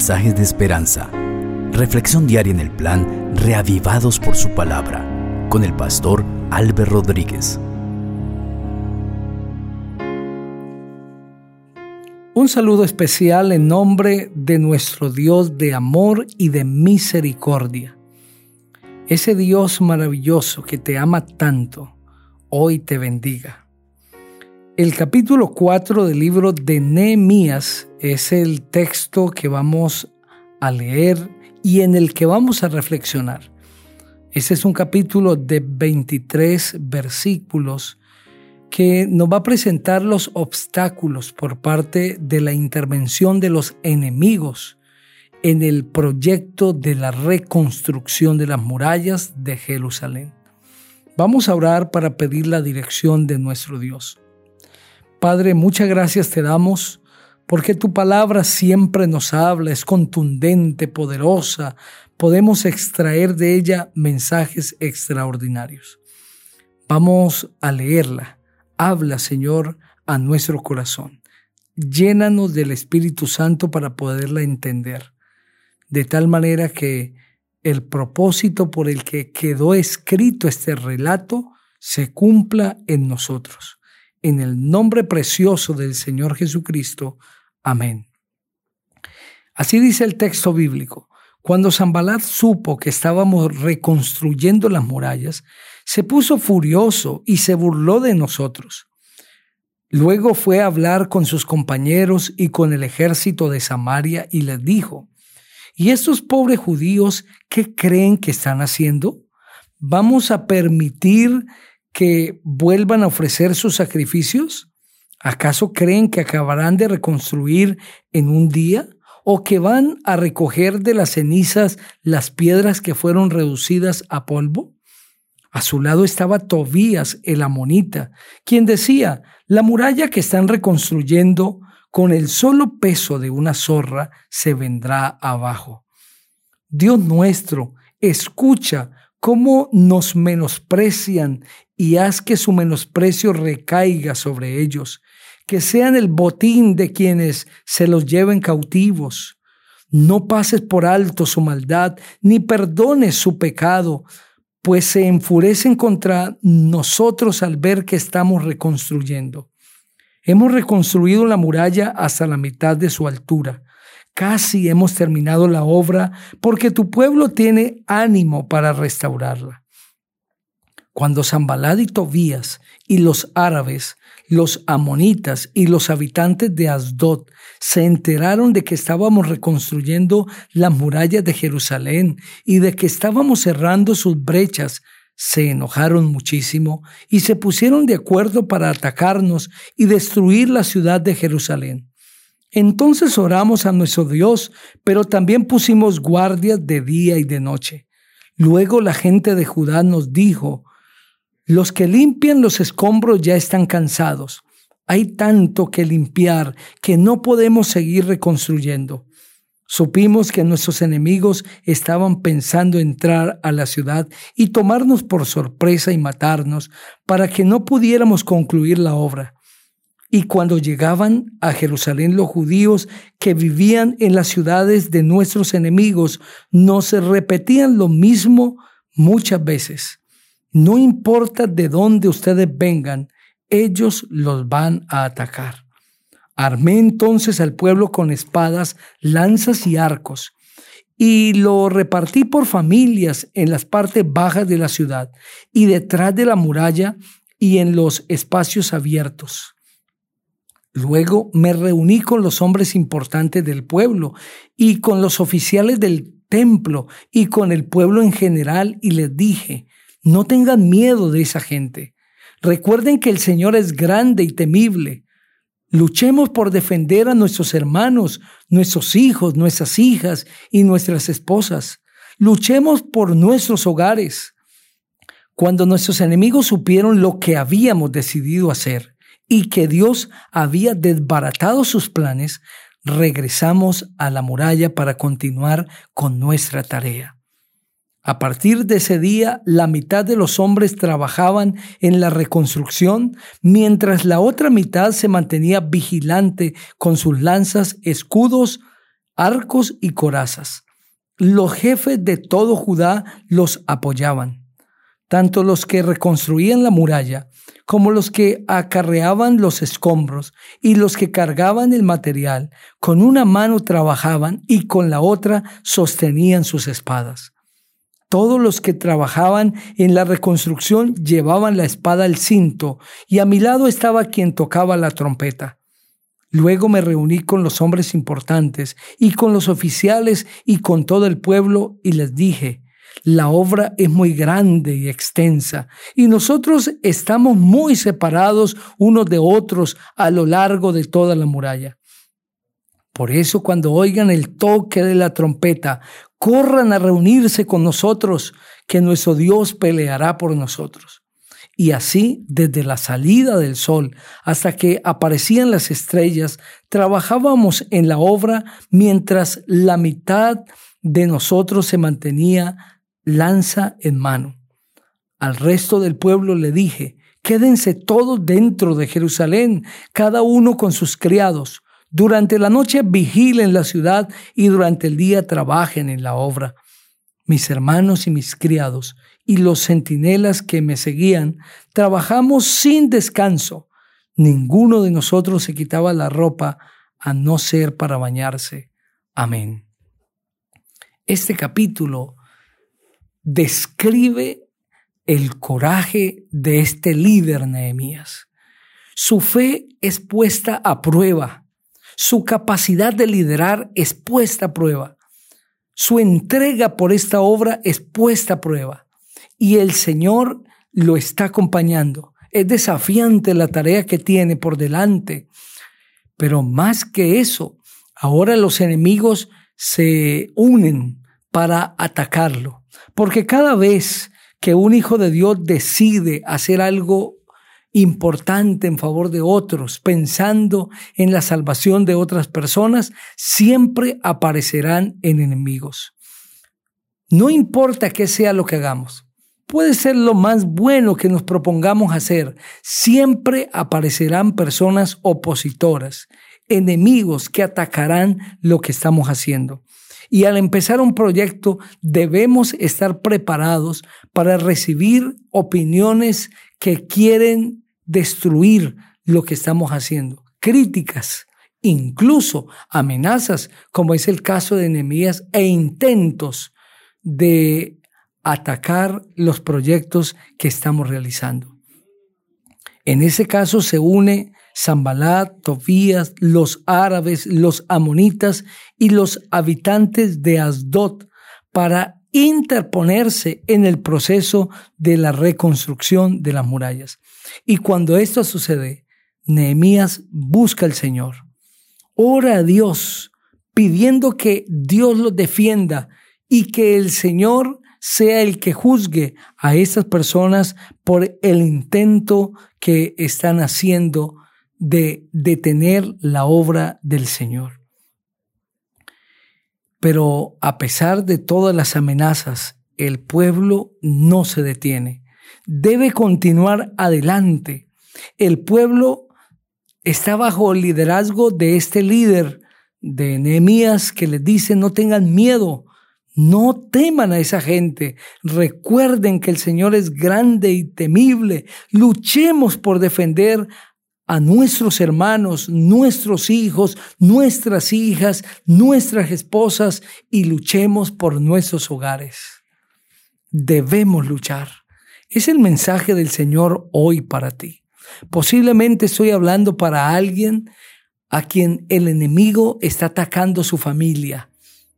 mensajes de esperanza. Reflexión diaria en el plan Reavivados por su palabra con el pastor Álvaro Rodríguez. Un saludo especial en nombre de nuestro Dios de amor y de misericordia. Ese Dios maravilloso que te ama tanto, hoy te bendiga. El capítulo 4 del libro de Nehemías es el texto que vamos a leer y en el que vamos a reflexionar. Ese es un capítulo de 23 versículos que nos va a presentar los obstáculos por parte de la intervención de los enemigos en el proyecto de la reconstrucción de las murallas de Jerusalén. Vamos a orar para pedir la dirección de nuestro Dios. Padre, muchas gracias te damos porque tu palabra siempre nos habla, es contundente, poderosa, podemos extraer de ella mensajes extraordinarios. Vamos a leerla. Habla, Señor, a nuestro corazón. Llénanos del Espíritu Santo para poderla entender, de tal manera que el propósito por el que quedó escrito este relato se cumpla en nosotros. En el nombre precioso del Señor Jesucristo. Amén. Así dice el texto bíblico. Cuando Zambalat supo que estábamos reconstruyendo las murallas, se puso furioso y se burló de nosotros. Luego fue a hablar con sus compañeros y con el ejército de Samaria y les dijo, ¿y estos pobres judíos qué creen que están haciendo? ¿Vamos a permitir que vuelvan a ofrecer sus sacrificios? ¿Acaso creen que acabarán de reconstruir en un día? ¿O que van a recoger de las cenizas las piedras que fueron reducidas a polvo? A su lado estaba Tobías el amonita, quien decía, la muralla que están reconstruyendo con el solo peso de una zorra se vendrá abajo. Dios nuestro, escucha cómo nos menosprecian y haz que su menosprecio recaiga sobre ellos, que sean el botín de quienes se los lleven cautivos. No pases por alto su maldad, ni perdones su pecado, pues se enfurecen contra nosotros al ver que estamos reconstruyendo. Hemos reconstruido la muralla hasta la mitad de su altura Casi hemos terminado la obra porque tu pueblo tiene ánimo para restaurarla. Cuando Zambalad y Tobías y los árabes, los amonitas y los habitantes de Asdod se enteraron de que estábamos reconstruyendo las murallas de Jerusalén y de que estábamos cerrando sus brechas, se enojaron muchísimo y se pusieron de acuerdo para atacarnos y destruir la ciudad de Jerusalén. Entonces oramos a nuestro Dios, pero también pusimos guardias de día y de noche. Luego la gente de Judá nos dijo, los que limpian los escombros ya están cansados. Hay tanto que limpiar que no podemos seguir reconstruyendo. Supimos que nuestros enemigos estaban pensando entrar a la ciudad y tomarnos por sorpresa y matarnos para que no pudiéramos concluir la obra. Y cuando llegaban a Jerusalén los judíos que vivían en las ciudades de nuestros enemigos, nos repetían lo mismo muchas veces. No importa de dónde ustedes vengan, ellos los van a atacar. Armé entonces al pueblo con espadas, lanzas y arcos, y lo repartí por familias en las partes bajas de la ciudad y detrás de la muralla y en los espacios abiertos. Luego me reuní con los hombres importantes del pueblo y con los oficiales del templo y con el pueblo en general y les dije, no tengan miedo de esa gente. Recuerden que el Señor es grande y temible. Luchemos por defender a nuestros hermanos, nuestros hijos, nuestras hijas y nuestras esposas. Luchemos por nuestros hogares. Cuando nuestros enemigos supieron lo que habíamos decidido hacer, y que Dios había desbaratado sus planes, regresamos a la muralla para continuar con nuestra tarea. A partir de ese día, la mitad de los hombres trabajaban en la reconstrucción, mientras la otra mitad se mantenía vigilante con sus lanzas, escudos, arcos y corazas. Los jefes de todo Judá los apoyaban, tanto los que reconstruían la muralla como los que acarreaban los escombros y los que cargaban el material, con una mano trabajaban y con la otra sostenían sus espadas. Todos los que trabajaban en la reconstrucción llevaban la espada al cinto, y a mi lado estaba quien tocaba la trompeta. Luego me reuní con los hombres importantes y con los oficiales y con todo el pueblo y les dije, la obra es muy grande y extensa y nosotros estamos muy separados unos de otros a lo largo de toda la muralla. Por eso cuando oigan el toque de la trompeta, corran a reunirse con nosotros, que nuestro Dios peleará por nosotros. Y así, desde la salida del sol hasta que aparecían las estrellas, trabajábamos en la obra mientras la mitad de nosotros se mantenía lanza en mano. Al resto del pueblo le dije, quédense todos dentro de Jerusalén, cada uno con sus criados. Durante la noche vigilen la ciudad y durante el día trabajen en la obra. Mis hermanos y mis criados y los centinelas que me seguían, trabajamos sin descanso. Ninguno de nosotros se quitaba la ropa a no ser para bañarse. Amén. Este capítulo describe el coraje de este líder Nehemías. Su fe es puesta a prueba, su capacidad de liderar es puesta a prueba, su entrega por esta obra es puesta a prueba y el Señor lo está acompañando. Es desafiante la tarea que tiene por delante, pero más que eso, ahora los enemigos se unen para atacarlo. Porque cada vez que un hijo de Dios decide hacer algo importante en favor de otros, pensando en la salvación de otras personas, siempre aparecerán en enemigos. No importa qué sea lo que hagamos, puede ser lo más bueno que nos propongamos hacer, siempre aparecerán personas opositoras, enemigos que atacarán lo que estamos haciendo. Y al empezar un proyecto debemos estar preparados para recibir opiniones que quieren destruir lo que estamos haciendo, críticas, incluso amenazas, como es el caso de Nehemías, e intentos de atacar los proyectos que estamos realizando. En ese caso se une Zambalat, Tobías, los árabes, los amonitas y los habitantes de Asdod para interponerse en el proceso de la reconstrucción de las murallas. Y cuando esto sucede, Nehemías busca al Señor, ora a Dios, pidiendo que Dios los defienda y que el Señor sea el que juzgue a estas personas por el intento que están haciendo de detener la obra del Señor. Pero a pesar de todas las amenazas, el pueblo no se detiene. Debe continuar adelante. El pueblo está bajo el liderazgo de este líder de Nehemías que les dice no tengan miedo, no teman a esa gente. Recuerden que el Señor es grande y temible. Luchemos por defender a nuestros hermanos, nuestros hijos, nuestras hijas, nuestras esposas y luchemos por nuestros hogares. Debemos luchar. Es el mensaje del Señor hoy para ti. Posiblemente estoy hablando para alguien a quien el enemigo está atacando su familia.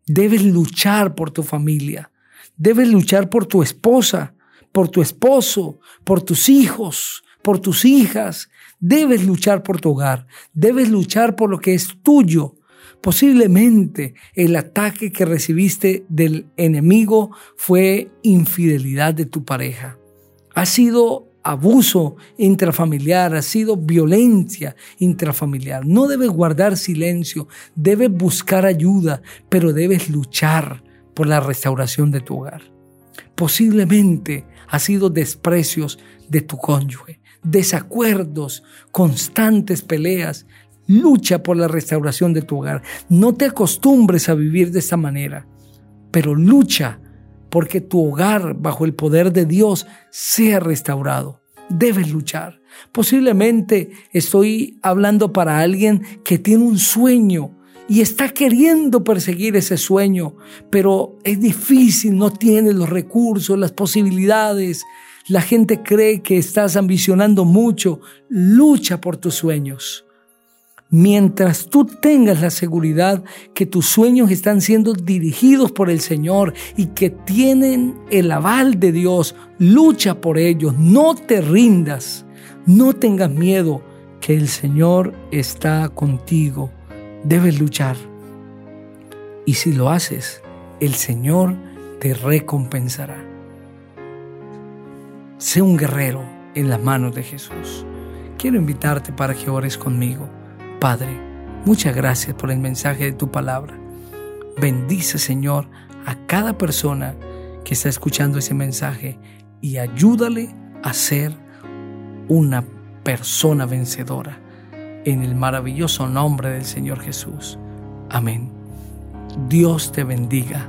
Debes luchar por tu familia. Debes luchar por tu esposa, por tu esposo, por tus hijos, por tus hijas, debes luchar por tu hogar, debes luchar por lo que es tuyo. Posiblemente el ataque que recibiste del enemigo fue infidelidad de tu pareja. Ha sido abuso intrafamiliar, ha sido violencia intrafamiliar. No debes guardar silencio, debes buscar ayuda, pero debes luchar por la restauración de tu hogar. Posiblemente ha sido desprecios de tu cónyuge desacuerdos, constantes peleas. lucha por la restauración de tu hogar. No te acostumbres a vivir de esta manera, pero lucha porque tu hogar bajo el poder de Dios sea restaurado. Debes luchar. Posiblemente estoy hablando para alguien que tiene un sueño y está queriendo perseguir ese sueño, pero es difícil, no tiene los recursos, las posibilidades. La gente cree que estás ambicionando mucho. Lucha por tus sueños. Mientras tú tengas la seguridad que tus sueños están siendo dirigidos por el Señor y que tienen el aval de Dios, lucha por ellos, no te rindas, no tengas miedo, que el Señor está contigo. Debes luchar. Y si lo haces, el Señor te recompensará. Sé un guerrero en las manos de Jesús. Quiero invitarte para que ores conmigo. Padre, muchas gracias por el mensaje de tu palabra. Bendice, Señor, a cada persona que está escuchando ese mensaje y ayúdale a ser una persona vencedora. En el maravilloso nombre del Señor Jesús. Amén. Dios te bendiga